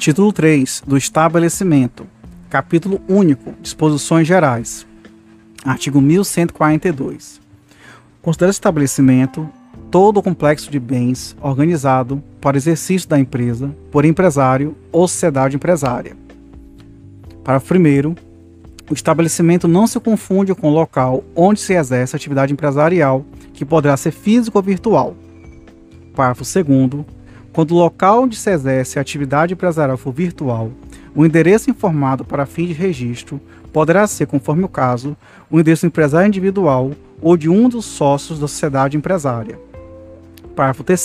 Título 3 do Estabelecimento. Capítulo único. Disposições gerais. Artigo 1142. Considera estabelecimento todo o complexo de bens organizado para exercício da empresa por empresário ou sociedade empresária. Parágrafo 1 o estabelecimento não se confunde com o local onde se exerce atividade empresarial, que poderá ser físico ou virtual. Parágrafo 2 quando o local onde se exerce a atividade empresarial for virtual, o endereço informado para fim de registro poderá ser, conforme o caso, o endereço empresário individual ou de um dos sócios da sociedade empresária. Parágrafo 3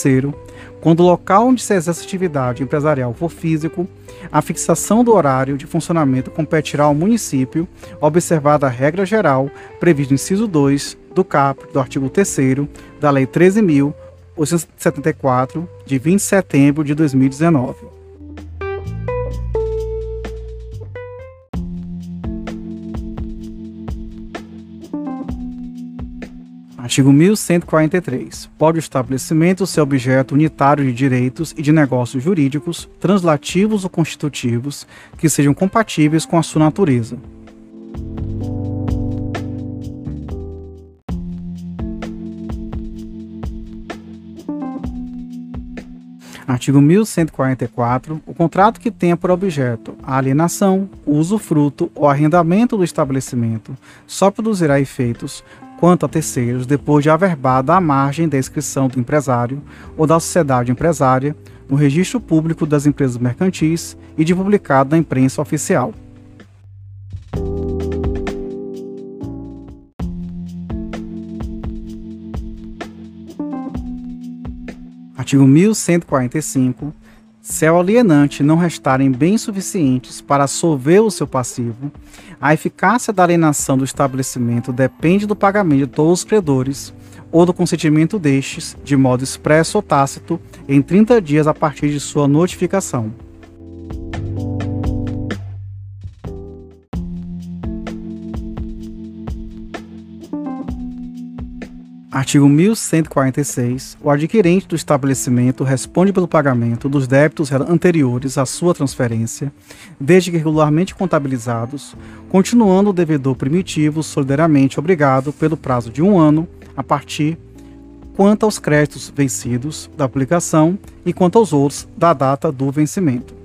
quando o local onde se exerce atividade empresarial for físico, a fixação do horário de funcionamento competirá ao município, observada a regra geral prevista no inciso 2 do caput do artigo 3 da Lei 13.874, de 20 de setembro de 2019. Artigo 1143. Pode o estabelecimento ser objeto unitário de direitos e de negócios jurídicos, translativos ou constitutivos, que sejam compatíveis com a sua natureza. Artigo 1144. O contrato que tenha por objeto a alienação, usufruto ou arrendamento do estabelecimento só produzirá efeitos quanto a terceiros depois de averbada a margem da inscrição do empresário ou da sociedade empresária no registro público das empresas mercantis e de publicado na imprensa oficial. Artigo 1145. Se ao alienante não restarem bens suficientes para solver o seu passivo, a eficácia da alienação do estabelecimento depende do pagamento de todos os credores ou do consentimento destes, de modo expresso ou tácito, em 30 dias a partir de sua notificação. Artigo 1146. O adquirente do estabelecimento responde pelo pagamento dos débitos anteriores à sua transferência, desde que regularmente contabilizados, continuando o devedor primitivo solidariamente obrigado pelo prazo de um ano a partir quanto aos créditos vencidos da aplicação e quanto aos outros da data do vencimento.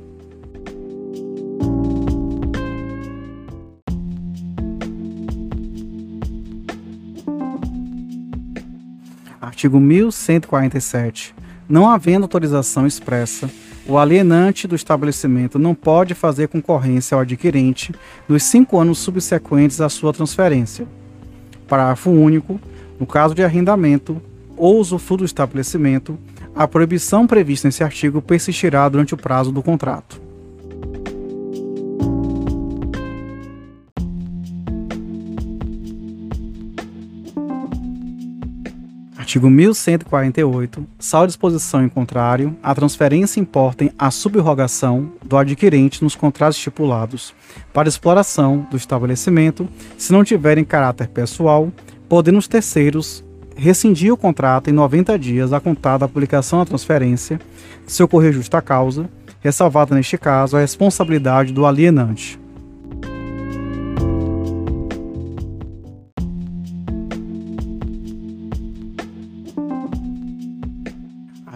Artigo 1147. Não havendo autorização expressa, o alienante do estabelecimento não pode fazer concorrência ao adquirente nos cinco anos subsequentes à sua transferência. Parágrafo único. No caso de arrendamento ou usufruto do estabelecimento, a proibição prevista nesse artigo persistirá durante o prazo do contrato. Artigo 1148. Sal disposição em contrário, a transferência importem a subrogação do adquirente nos contratos estipulados para exploração do estabelecimento, se não tiverem caráter pessoal, podendo os terceiros rescindir o contrato em 90 dias a contar da publicação da transferência, se ocorrer justa causa, ressalvada neste caso a responsabilidade do alienante.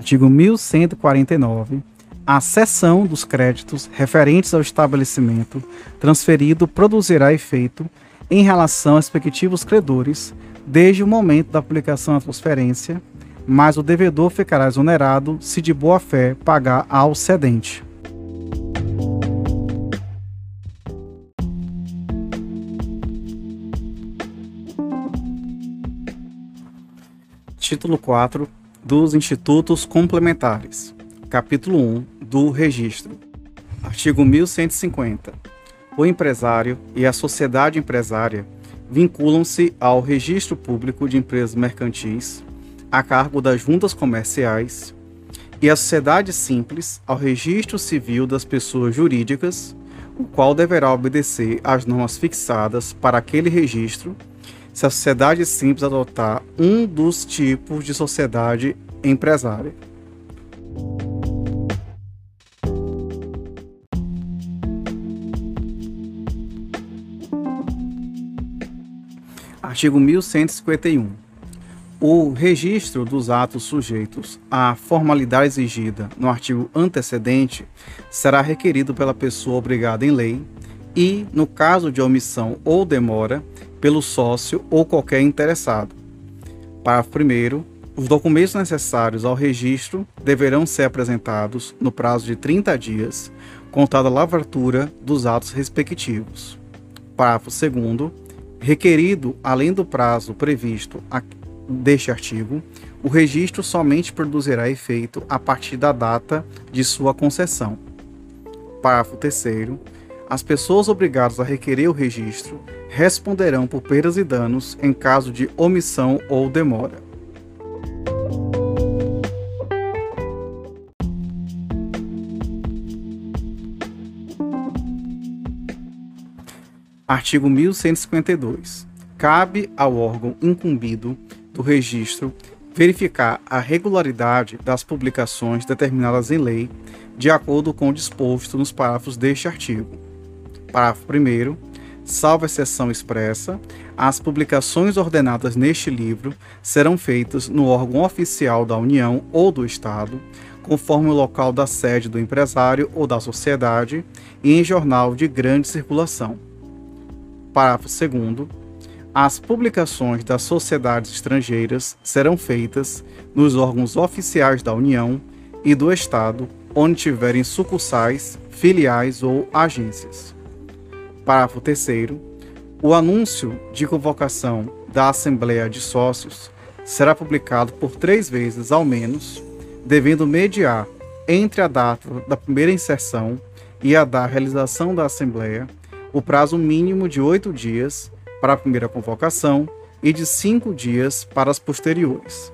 Artigo 1149. A cessão dos créditos referentes ao estabelecimento transferido produzirá efeito em relação aos respectivos credores desde o momento da aplicação da transferência, mas o devedor ficará exonerado se de boa fé pagar ao cedente. Título 4 dos Institutos Complementares. Capítulo 1 do Registro. Artigo 1150. O empresário e a sociedade empresária vinculam-se ao Registro Público de Empresas Mercantis, a cargo das juntas comerciais, e a sociedade simples ao Registro Civil das Pessoas Jurídicas, o qual deverá obedecer às normas fixadas para aquele registro se a sociedade simples adotar um dos tipos de sociedade empresária. Artigo 1151. O registro dos atos sujeitos à formalidade exigida no artigo antecedente será requerido pela pessoa obrigada em lei e, no caso de omissão ou demora, pelo sócio ou qualquer interessado. Parágrafo 1. Os documentos necessários ao registro deverão ser apresentados no prazo de 30 dias, contada a lavratura dos atos respectivos. Parágrafo 2. Requerido, além do prazo previsto deste artigo, o registro somente produzirá efeito a partir da data de sua concessão. Parágrafo 3. As pessoas obrigadas a requerer o registro responderão por perdas e danos em caso de omissão ou demora. Artigo 1152. Cabe ao órgão incumbido do registro verificar a regularidade das publicações determinadas em lei, de acordo com o disposto nos parágrafos deste artigo. Parágrafo 1. Salvo exceção expressa, as publicações ordenadas neste livro serão feitas no órgão oficial da União ou do Estado, conforme o local da sede do empresário ou da sociedade, e em jornal de grande circulação Parágrafo 2. As publicações das sociedades estrangeiras serão feitas nos órgãos oficiais da União e do Estado, onde tiverem sucursais, filiais ou agências. Parágrafo 3. O anúncio de convocação da Assembleia de Sócios será publicado por três vezes ao menos, devendo mediar entre a data da primeira inserção e a da realização da Assembleia o prazo mínimo de oito dias para a primeira convocação e de cinco dias para as posteriores.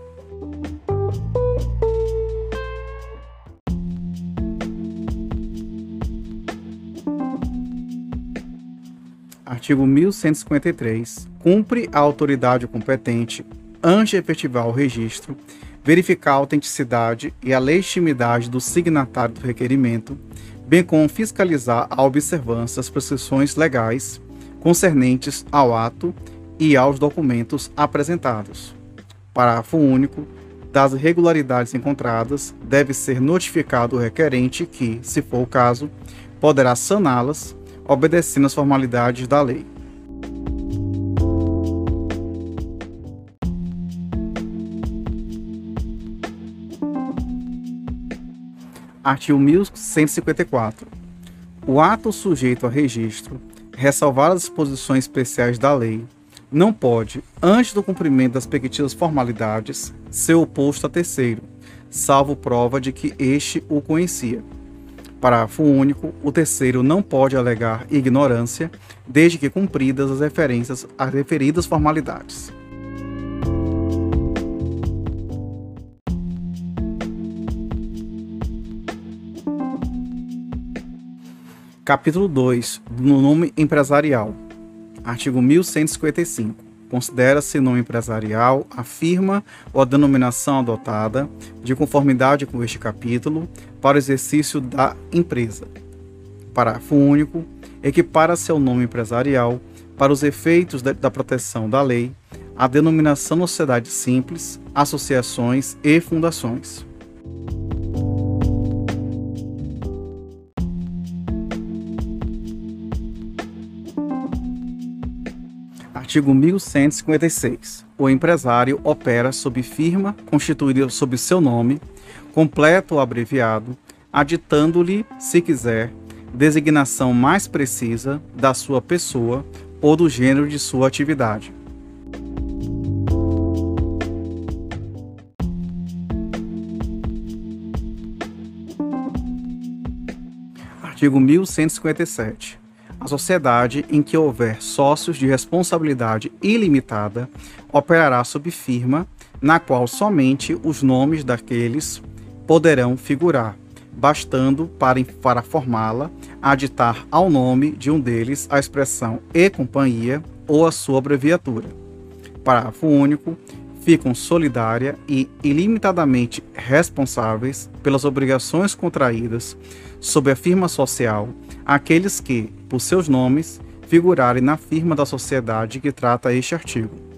Artigo 1153. Cumpre a autoridade competente, antes de efetivar o registro, verificar a autenticidade e a legitimidade do signatário do requerimento bem como fiscalizar a observância das prescrições legais concernentes ao ato e aos documentos apresentados. Parágrafo único. Das irregularidades encontradas, deve ser notificado o requerente que, se for o caso, poderá saná-las, obedecendo às formalidades da lei. Artigo 1154. O ato sujeito a registro, ressalvar as disposições especiais da lei, não pode, antes do cumprimento das respectivas formalidades, ser oposto a terceiro, salvo prova de que este o conhecia. Parágrafo único. O terceiro não pode alegar ignorância, desde que cumpridas as referências às referidas formalidades. Capítulo 2 do nome empresarial. Artigo 1155. Considera-se nome empresarial a firma ou a denominação adotada, de conformidade com este capítulo, para o exercício da empresa. Parágrafo único. Equipara-se ao nome empresarial, para os efeitos da proteção da lei, a denominação sociedade simples, associações e fundações. Artigo 1156. O empresário opera sob firma constituída sob seu nome, completo ou abreviado, aditando-lhe, se quiser, designação mais precisa da sua pessoa ou do gênero de sua atividade. Artigo 1157 a sociedade em que houver sócios de responsabilidade ilimitada operará sob firma, na qual somente os nomes daqueles poderão figurar, bastando para, para formá-la aditar ao nome de um deles a expressão e companhia ou a sua abreviatura. Parágrafo único. Ficam solidária e ilimitadamente responsáveis pelas obrigações contraídas sob a firma social aqueles que, por seus nomes, figurarem na firma da sociedade que trata este artigo.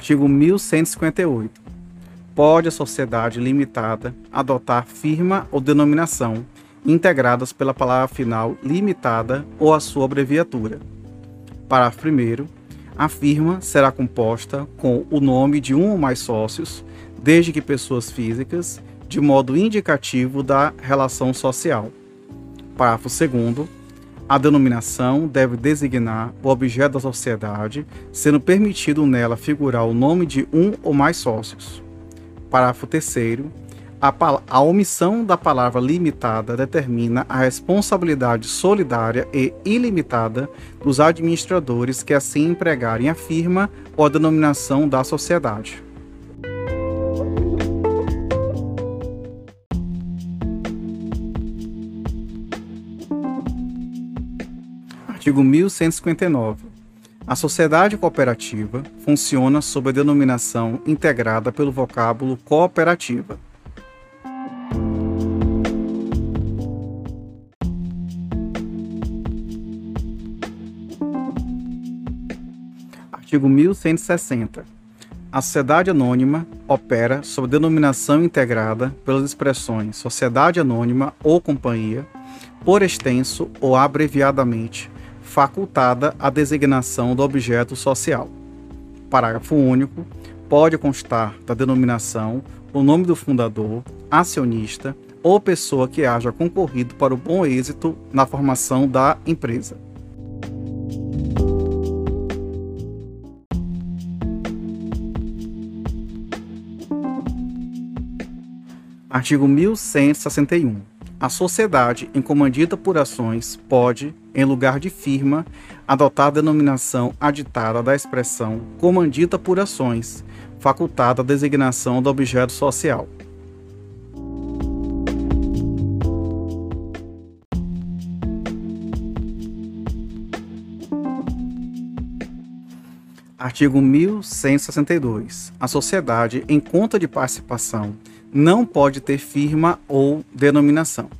Artigo 1158. Pode a sociedade limitada adotar firma ou denominação integradas pela palavra final limitada ou a sua abreviatura. Parágrafo 1. A firma será composta com o nome de um ou mais sócios, desde que pessoas físicas, de modo indicativo da relação social. Parágrafo 2. A denominação deve designar o objeto da sociedade, sendo permitido nela figurar o nome de um ou mais sócios. Parágrafo 3. A, a, omissão da palavra limitada determina a responsabilidade solidária e ilimitada dos administradores que assim empregarem a firma ou a denominação da sociedade. Artigo 1159. A sociedade cooperativa funciona sob a denominação integrada pelo vocábulo cooperativa. Artigo 1160. A sociedade anônima opera sob denominação integrada pelas expressões sociedade anônima ou companhia, por extenso ou abreviadamente, facultada a designação do objeto social. Parágrafo único. Pode constar da denominação o nome do fundador, acionista ou pessoa que haja concorrido para o bom êxito na formação da empresa. Artigo 1161. A sociedade encomandida por ações pode, em lugar de firma, adotar a denominação aditada da expressão comandita por ações, facultada a designação do objeto social. Artigo 1162. A sociedade, em conta de participação, não pode ter firma ou denominação.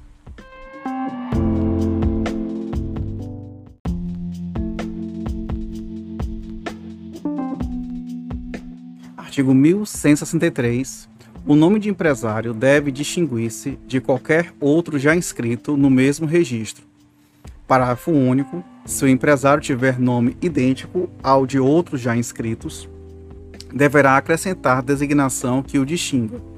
Artigo 1163. O nome de empresário deve distinguir-se de qualquer outro já inscrito no mesmo registro. Parágrafo único. Se o empresário tiver nome idêntico ao de outros já inscritos, deverá acrescentar designação que o distinga.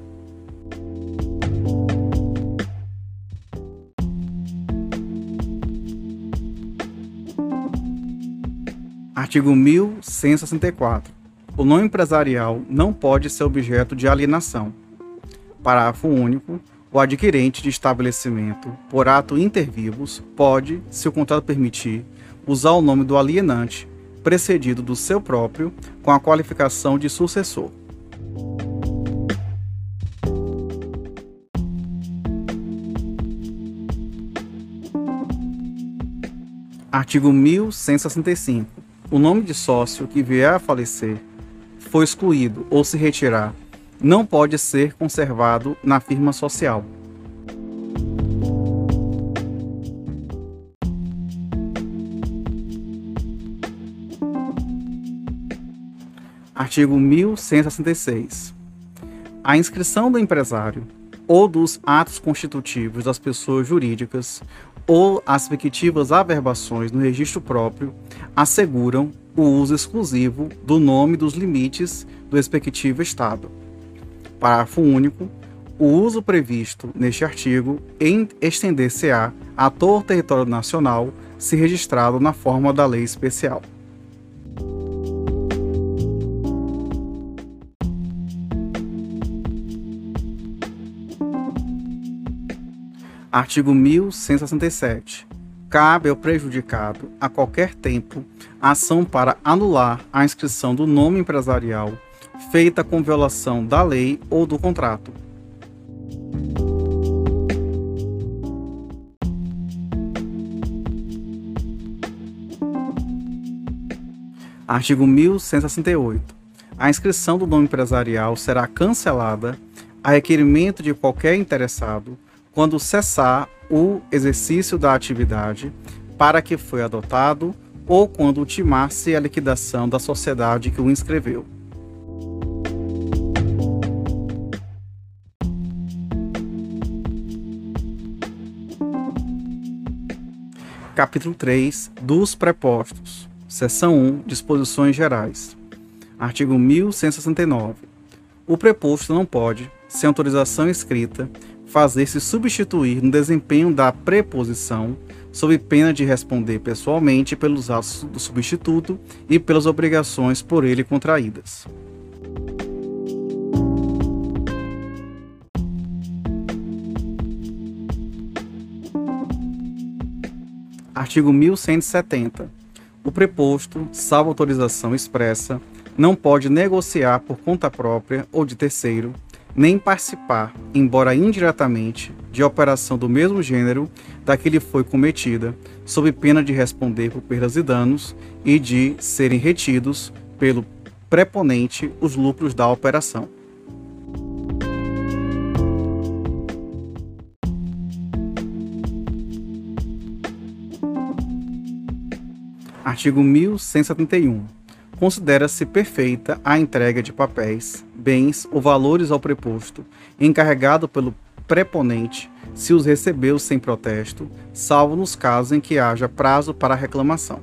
Artigo 1164 o nome empresarial não pode ser objeto de alienação. Parágrafo único. O adquirente de estabelecimento, por ato inter vivos, pode, se o contrato permitir, usar o nome do alienante, precedido do seu próprio, com a qualificação de sucessor. Artigo 1165. O nome de sócio que vier a falecer for excluído ou se retirar, não pode ser conservado na firma social. Artigo 1166. A inscrição do empresário ou dos atos constitutivos das pessoas jurídicas ou as respectivas averbações no registro próprio asseguram o uso exclusivo do nome dos limites do respectivo Estado. Parágrafo único. O uso previsto neste artigo estender-se-á a todo o território nacional se registrado na forma da lei especial. Artigo 1167 cabe ao prejudicado, a qualquer tempo, ação para anular a inscrição do nome empresarial feita com violação da lei ou do contrato. Artigo 1168. A inscrição do nome empresarial será cancelada a requerimento de qualquer interessado quando cessar o exercício da atividade para que foi adotado ou quando ultimar-se a liquidação da sociedade que o inscreveu. Capítulo 3 dos Prepostos, Seção 1 Disposições Gerais. Artigo 1169. O preposto não pode, sem autorização escrita, fazer-se substituir no desempenho da preposição, sob pena de responder pessoalmente pelos atos do substituto e pelas obrigações por ele contraídas. Artigo 1170. O preposto, salvo autorização expressa, não pode negociar por conta própria ou de terceiro, nem participar, embora indiretamente, de operação do mesmo gênero da que lhe foi cometida, sob pena de responder por perdas e danos e de serem retidos pelo preponente os lucros da operação. Artigo 1171. Considera-se perfeita a entrega de papéis, bens ou valores ao preposto, encarregado pelo preponente, se os recebeu sem protesto, salvo nos casos em que haja prazo para reclamação.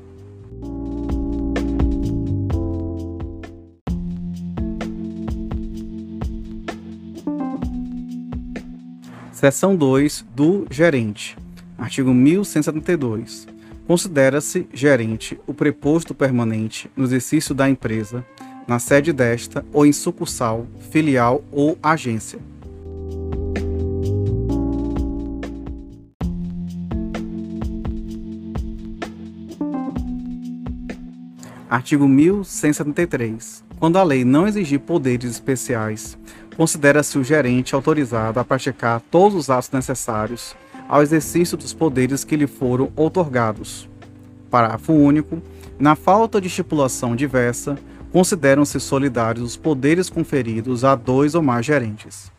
Seção 2 do gerente. Artigo 1172 Considera-se gerente o preposto permanente no exercício da empresa, na sede desta ou em sucursal, filial ou agência. Artigo 1173. Quando a lei não exigir poderes especiais, considera-se o gerente autorizado a praticar todos os atos necessários ao exercício dos poderes que lhe foram outorgados. Parágrafo único. Na falta de estipulação diversa, consideram-se solidários os poderes conferidos a dois ou mais gerentes.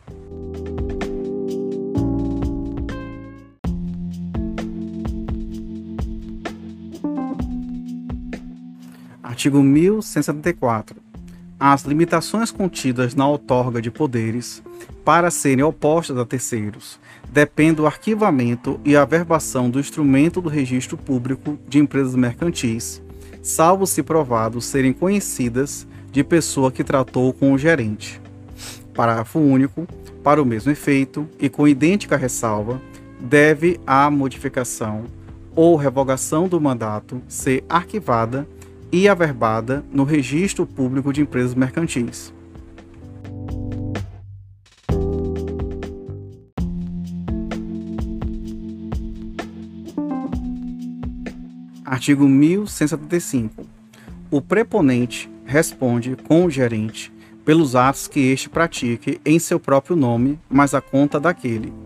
Artigo 1174. As limitações contidas na outorga de poderes para serem opostas a terceiros depende do arquivamento e averbação do instrumento do registro público de empresas mercantis, salvo se provado serem conhecidas de pessoa que tratou com o gerente. Parágrafo único. Para o mesmo efeito e com idêntica ressalva, deve a modificação ou revogação do mandato ser arquivada e averbada no Registro Público de Empresas Mercantis. Artigo 1175. O preponente responde com o gerente pelos atos que este pratique em seu próprio nome, mas a conta daquele.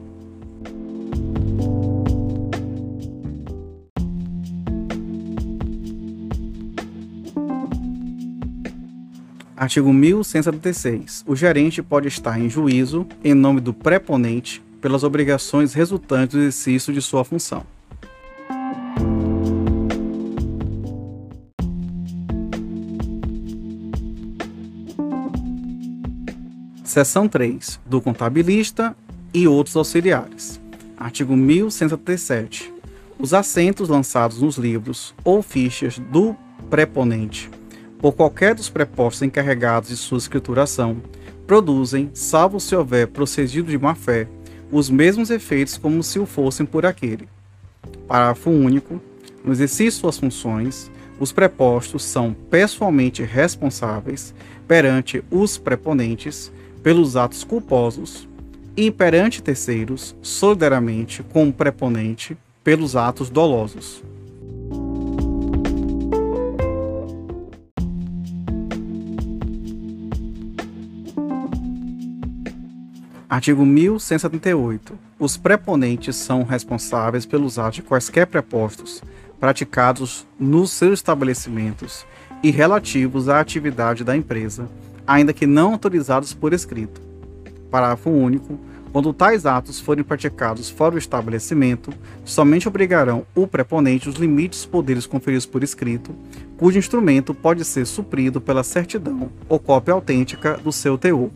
Artigo 1176. O gerente pode estar em juízo em nome do preponente pelas obrigações resultantes do exercício de sua função. Seção 3. Do contabilista e outros auxiliares. Artigo 1177. Os assentos lançados nos livros ou fichas do preponente por qualquer dos prepostos encarregados de sua escrituração produzem, salvo se houver procedido de má-fé, os mesmos efeitos como se o fossem por aquele. Parágrafo único. No exercício de suas funções, os prepostos são pessoalmente responsáveis perante os preponentes pelos atos culposos e perante terceiros, solidariamente com o preponente, pelos atos dolosos. Artigo 1178. Os preponentes são responsáveis pelos atos de quaisquer prepostos praticados nos seus estabelecimentos e relativos à atividade da empresa, ainda que não autorizados por escrito. Parágrafo único. Quando tais atos forem praticados fora do estabelecimento, somente obrigarão o preponente os limites poderes conferidos por escrito, cujo instrumento pode ser suprido pela certidão ou cópia autêntica do seu teor.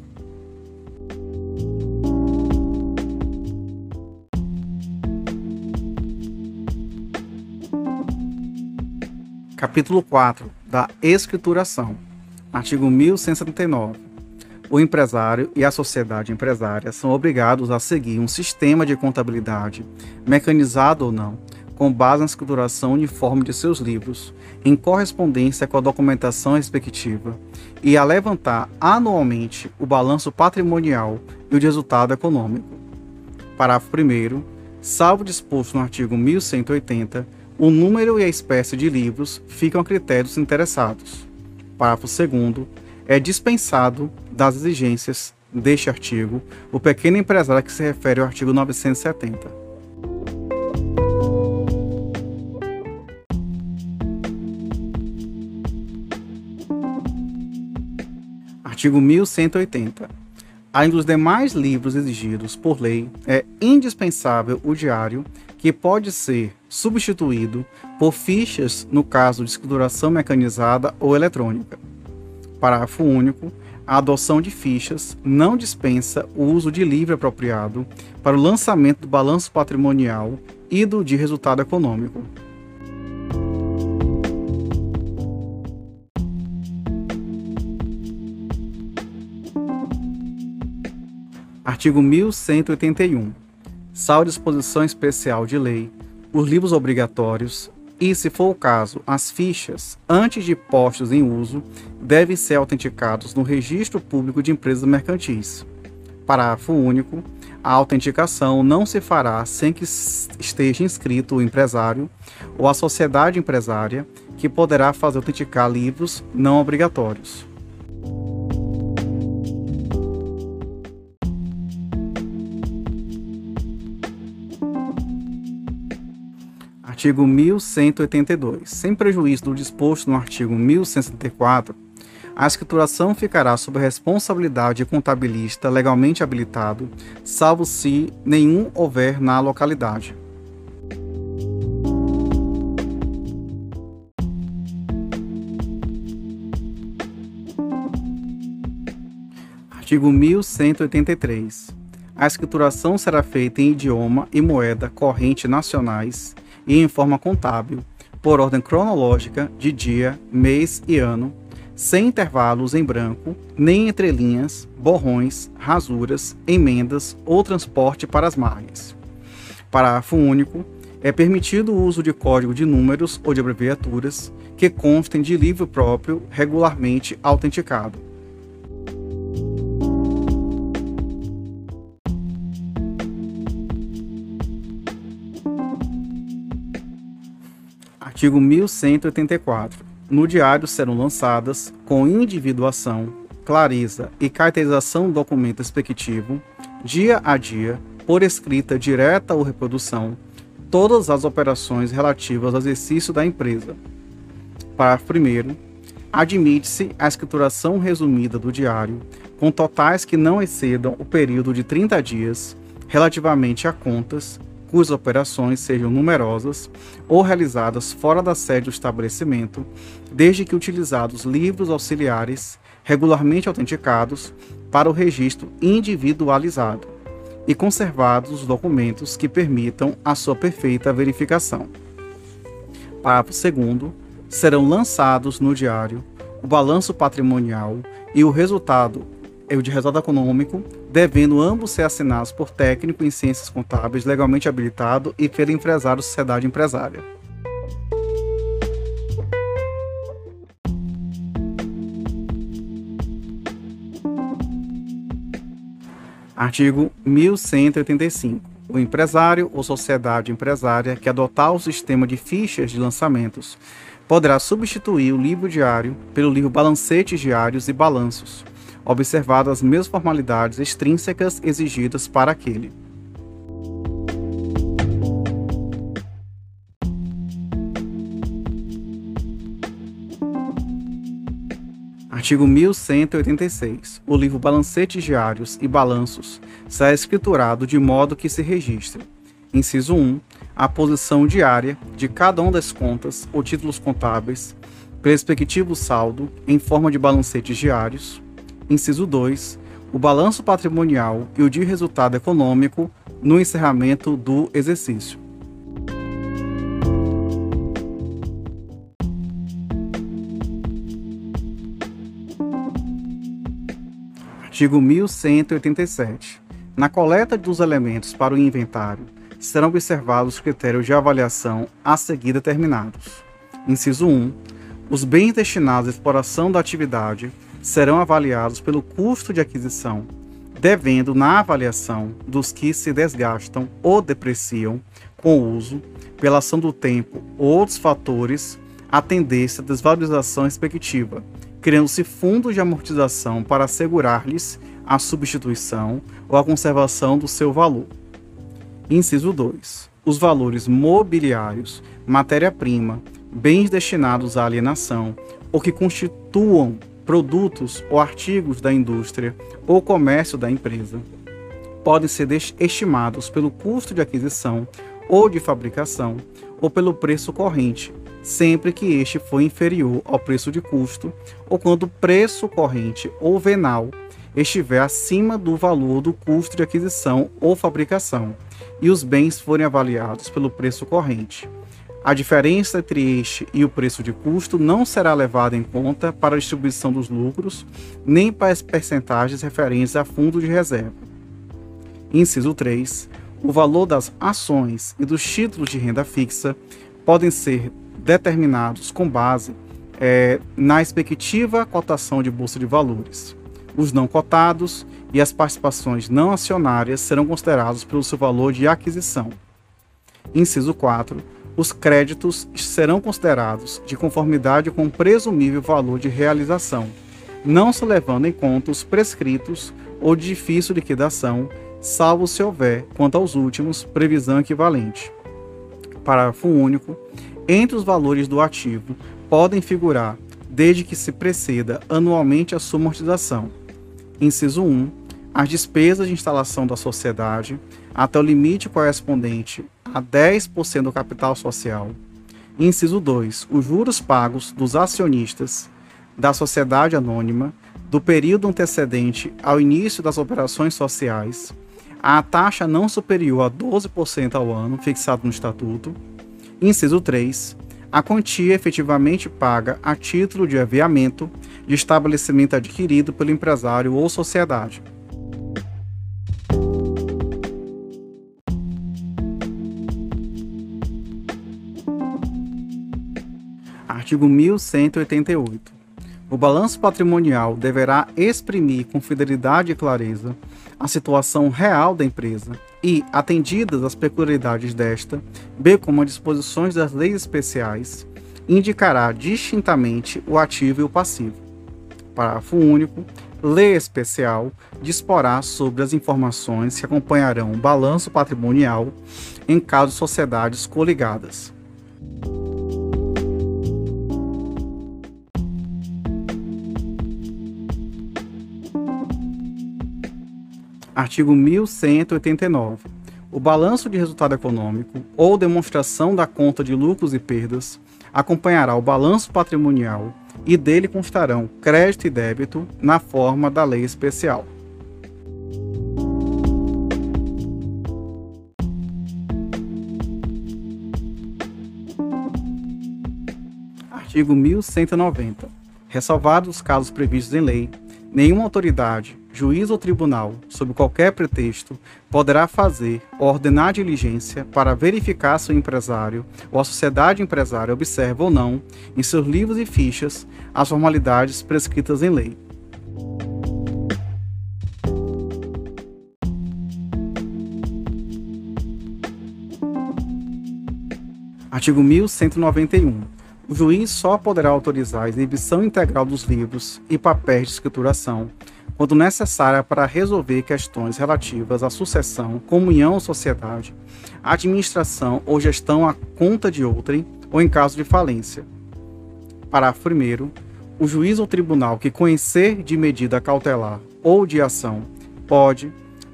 Capítulo 4 da Escrituração. Artigo 1179. O empresário e a sociedade empresária são obrigados a seguir um sistema de contabilidade, mecanizado ou não, com base na escrituração uniforme de seus livros, em correspondência com a documentação respectiva, e a levantar anualmente o balanço patrimonial e o resultado econômico. Parágrafo 1. Salvo disposto no artigo 1180, o número e a espécie de livros ficam a critério dos interessados. Parágrafo 2. É dispensado das exigências deste artigo o pequeno empresário que se refere ao artigo 970. Artigo 1180. Além dos demais livros exigidos por lei, é indispensável o diário, que pode ser substituído por fichas no caso de escrituração mecanizada ou eletrônica. Parágrafo único. A adoção de fichas não dispensa o uso de livro apropriado para o lançamento do balanço patrimonial e do de resultado econômico. Artigo 1181. Salvo disposição especial de lei, os livros obrigatórios e, se for o caso, as fichas, antes de postos em uso, devem ser autenticados no Registro Público de Empresas Mercantis. Parágrafo único. A autenticação não se fará sem que esteja inscrito o empresário ou a sociedade empresária, que poderá fazer autenticar livros não obrigatórios. Artigo 1182. Sem prejuízo do disposto no artigo 1164, a escrituração ficará sob a responsabilidade de contabilista legalmente habilitado, salvo se nenhum houver na localidade. Artigo 1183. A escrituração será feita em idioma e moeda corrente nacionais e em forma contábil, por ordem cronológica de dia, mês e ano, sem intervalos em branco, nem entre linhas, borrões, rasuras, emendas ou transporte para as margens. Parágrafo único. É permitido o uso de código de números ou de abreviaturas que constem de livro próprio regularmente autenticado. Artigo 1184. No diário serão lançadas, com individuação, clareza e caracterização do documento respectivo, dia a dia, por escrita direta ou reprodução, todas as operações relativas ao exercício da empresa. Parágrafo 1. Admite-se a escrituração resumida do diário, com totais que não excedam o período de 30 dias, relativamente a contas, cujas operações sejam numerosas ou realizadas fora da sede do estabelecimento, desde que utilizados livros auxiliares regularmente autenticados para o registro individualizado e conservados os documentos que permitam a sua perfeita verificação. Parágrafo 2 serão lançados no diário o balanço patrimonial e o resultado é o de resultado econômico, devendo ambos ser assinados por técnico em ciências contábeis legalmente habilitado e pelo empresário sociedade empresária. Artigo 1185. O empresário ou sociedade empresária que adotar o sistema de fichas de lançamentos poderá substituir o livro diário pelo livro balancetes diários e balanços observadas as mesmas formalidades extrínsecas exigidas para aquele. Artigo 1186. O livro Balancetes Diários e Balanços será escriturado de modo que se registre. Inciso 1. A posição diária de cada uma das contas ou títulos contábeis, respectivo saldo, em forma de balancetes diários inciso 2, o balanço patrimonial e o de resultado econômico no encerramento do exercício. Artigo 1187. Na coleta dos elementos para o inventário, serão observados os critérios de avaliação a seguir determinados. Inciso 1. Os bens destinados à exploração da atividade serão avaliados pelo custo de aquisição, devendo na avaliação dos que se desgastam ou depreciam com o uso, pela ação do tempo ou outros fatores, a tendência à desvalorização respectiva, criando-se fundos de amortização para assegurar-lhes a substituição ou a conservação do seu valor. Inciso 2. Os valores mobiliários, matéria-prima, bens destinados à alienação ou que constituam produtos ou artigos da indústria ou comércio da empresa podem ser estimados pelo custo de aquisição ou de fabricação ou pelo preço corrente, sempre que este for inferior ao preço de custo ou quando o preço corrente ou venal estiver acima do valor do custo de aquisição ou fabricação e os bens forem avaliados pelo preço corrente. A diferença entre este e o preço de custo não será levada em conta para a distribuição dos lucros, nem para as percentagens referentes a fundo de reserva. Inciso 3. O valor das ações e dos títulos de renda fixa podem ser determinados com base é, na expectativa cotação de bolsa de valores. Os não cotados e as participações não acionárias serão considerados pelo seu valor de aquisição. Inciso 4 os créditos serão considerados de conformidade com o presumível valor de realização, não se levando em conta os prescritos ou de difícil liquidação, salvo se houver, quanto aos últimos, previsão equivalente. Parágrafo único. Entre os valores do ativo podem figurar, desde que se preceda anualmente a sua amortização. Inciso 1. As despesas de instalação da sociedade, até o limite correspondente a 10% do capital social. Inciso 2. Os juros pagos dos acionistas da sociedade anônima do período antecedente ao início das operações sociais, a taxa não superior a 12% ao ano, fixado no Estatuto. Inciso 3. A quantia efetivamente paga a título de aviamento de estabelecimento adquirido pelo empresário ou sociedade. Artigo 1188. O balanço patrimonial deverá exprimir com fidelidade e clareza a situação real da empresa e, atendidas as peculiaridades desta, bem como as disposições das leis especiais, indicará distintamente o ativo e o passivo. Parágrafo único. Lei especial disporá sobre as informações que acompanharão o balanço patrimonial em caso de sociedades coligadas. Artigo 1189. O balanço de resultado econômico ou demonstração da conta de lucros e perdas acompanhará o balanço patrimonial e dele constarão crédito e débito na forma da lei especial. Artigo 1190. Ressalvados os casos previstos em lei, nenhuma autoridade, juiz ou tribunal, sob qualquer pretexto, poderá fazer ou ordenar diligência para verificar se o empresário ou a sociedade empresária observa ou não, em seus livros e fichas, as formalidades prescritas em lei. Artigo 1191. O juiz só poderá autorizar a exibição integral dos livros e papéis de escrituração quando necessária para resolver questões relativas à sucessão, comunhão sociedade, administração ou gestão à conta de outrem ou em caso de falência. Parágrafo 1. O juiz ou tribunal que conhecer de medida cautelar ou de ação pode,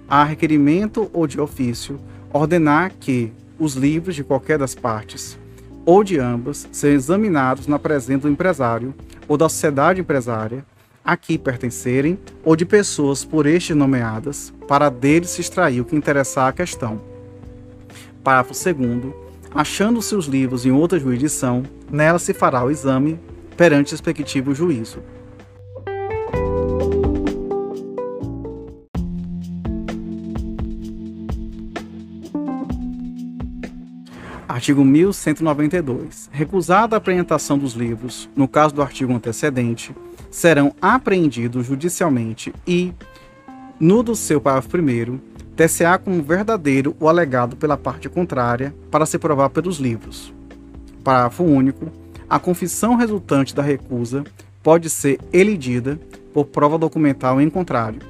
a requerimento ou de ofício, ordenar que os livros de qualquer das partes ou de ambas sejam examinados na presença do empresário ou da sociedade empresária aqui pertencerem ou de pessoas por este nomeadas, para dele se extrair o que interessar à questão. Parágrafo 2. Achando-se os livros em outra jurisdição, nela se fará o exame perante o respectivo juízo. Artigo 1192. Recusada a apresentação dos livros, no caso do artigo antecedente, serão apreendidos judicialmente e, no do seu parágrafo 1, TCA como verdadeiro o alegado pela parte contrária para se provar pelos livros. Parágrafo único. A confissão resultante da recusa pode ser elidida por prova documental em contrário.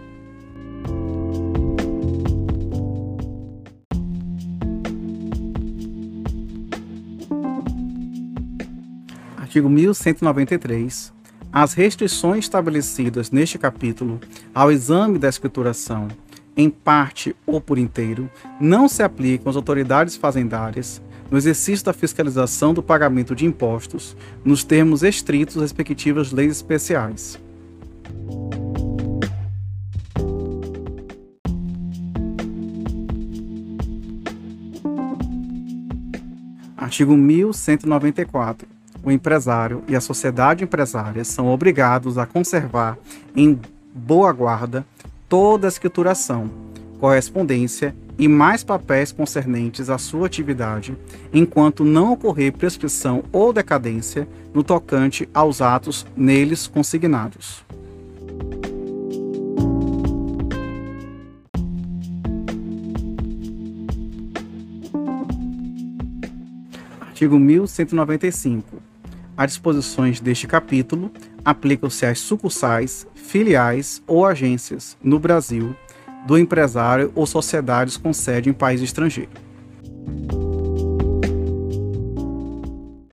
Artigo 1193. As restrições estabelecidas neste capítulo ao exame da escrituração, em parte ou por inteiro, não se aplicam às autoridades fazendárias no exercício da fiscalização do pagamento de impostos, nos termos estritos das respectivas leis especiais. Artigo 1194 o empresário e a sociedade empresária são obrigados a conservar em boa guarda toda a escrituração, correspondência e mais papéis concernentes à sua atividade, enquanto não ocorrer prescrição ou decadência no tocante aos atos neles consignados. Artigo 1195 as disposições deste capítulo aplicam-se às sucursais, filiais ou agências no Brasil do empresário ou sociedades com sede em país estrangeiro.